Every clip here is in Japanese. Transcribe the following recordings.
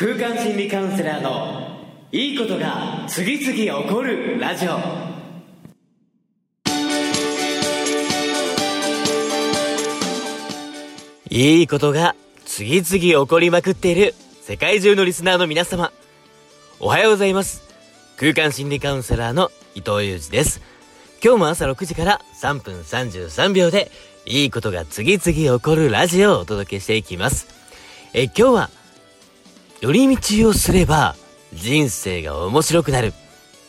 空間心理カウンセラーのいいことが次々起こるラジオ。いいことが次々起こりまくっている世界中のリスナーの皆様。おはようございます。空間心理カウンセラーの伊藤裕二です。今日も朝6時から3分33秒でいいことが次々起こるラジオをお届けしていきます。え今日は寄り道をすれば人生が面白くなる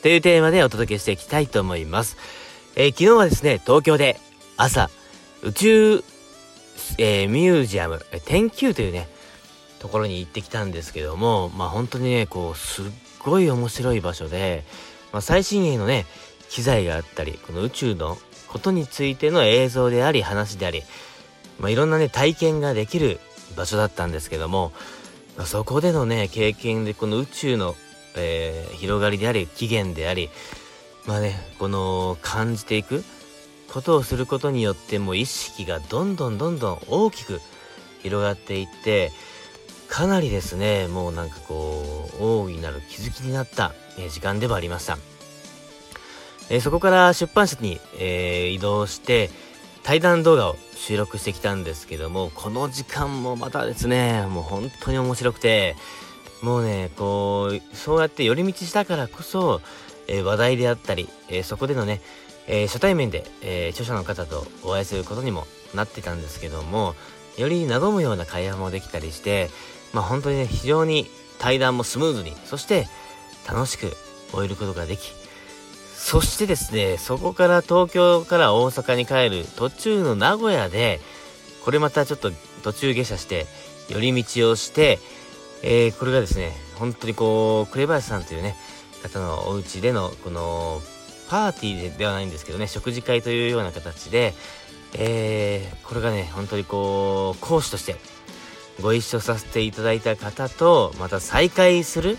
というテーマでお届けしていきたいと思います。えー、昨日はですね、東京で朝、宇宙、えー、ミュージアム、天球というね、ところに行ってきたんですけども、まあ本当にね、こう、すっごい面白い場所で、まあ最新鋭のね、機材があったり、この宇宙のことについての映像であり、話であり、まあいろんなね、体験ができる場所だったんですけども、そこでのね、経験でこの宇宙の、えー、広がりであり、起源であり、まあね、この感じていくことをすることによってもう意識がどんどんどんどん大きく広がっていって、かなりですね、もうなんかこう、大いなる気づきになった、え、時間でもありました。えー、そこから出版社に、えー、移動して、対談動画を収録してきたんですけども、この時間もまたですね、もう本当に面白くて、もうね、こう、そうやって寄り道したからこそ、えー、話題であったり、えー、そこでのね、えー、初対面で、え著者の方とお会いすることにもなってたんですけども、より和むような会話もできたりして、まあ本当にね、非常に対談もスムーズに、そして楽しく終えることができ、そしてですね、そこから東京から大阪に帰る途中の名古屋で、これまたちょっと途中下車して、寄り道をして、えー、これがですね、本当にこう、紅林さんというね、方のお家での、この、パーティーではないんですけどね、食事会というような形で、えー、これがね、本当にこう、講師としてご一緒させていただいた方と、また再会する、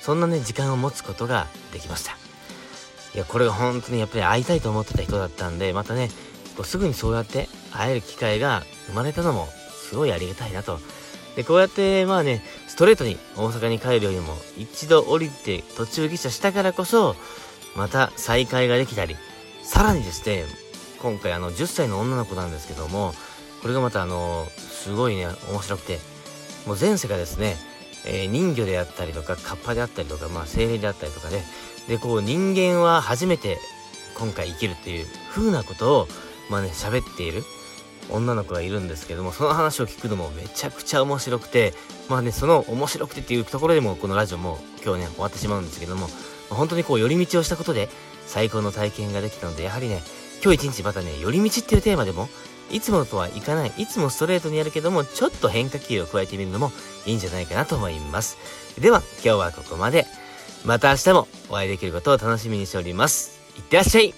そんなね、時間を持つことができました。いや、これが本当にやっぱり会いたいと思ってた人だったんで、またね、こうすぐにそうやって会える機会が生まれたのも、すごいありがたいなと。で、こうやって、まあね、ストレートに大阪に帰るよりも、一度降りて途中下車したからこそ、また再会ができたり、さらにですね、今回あの、10歳の女の子なんですけども、これがまたあの、すごいね、面白くて、もう前世がですね、えー、人魚であったりとか、カッパであったりとか、まあ精霊であったりとかで、で、こう人間は初めて今回生きるっていう風なことを、まあね、喋っている女の子がいるんですけども、その話を聞くのもめちゃくちゃ面白くて、まあね、その面白くてっていうところでもこのラジオも今日ね、終わってしまうんですけども、本当にこう寄り道をしたことで最高の体験ができたので、やはりね、今日一日またね、寄り道っていうテーマでも、いつもとはいかない、いつもストレートにやるけども、ちょっと変化球を加えてみるのもいいんじゃないかなと思います。では、今日はここまで。また明日もお会いできることを楽しみにしております。いってらっしゃい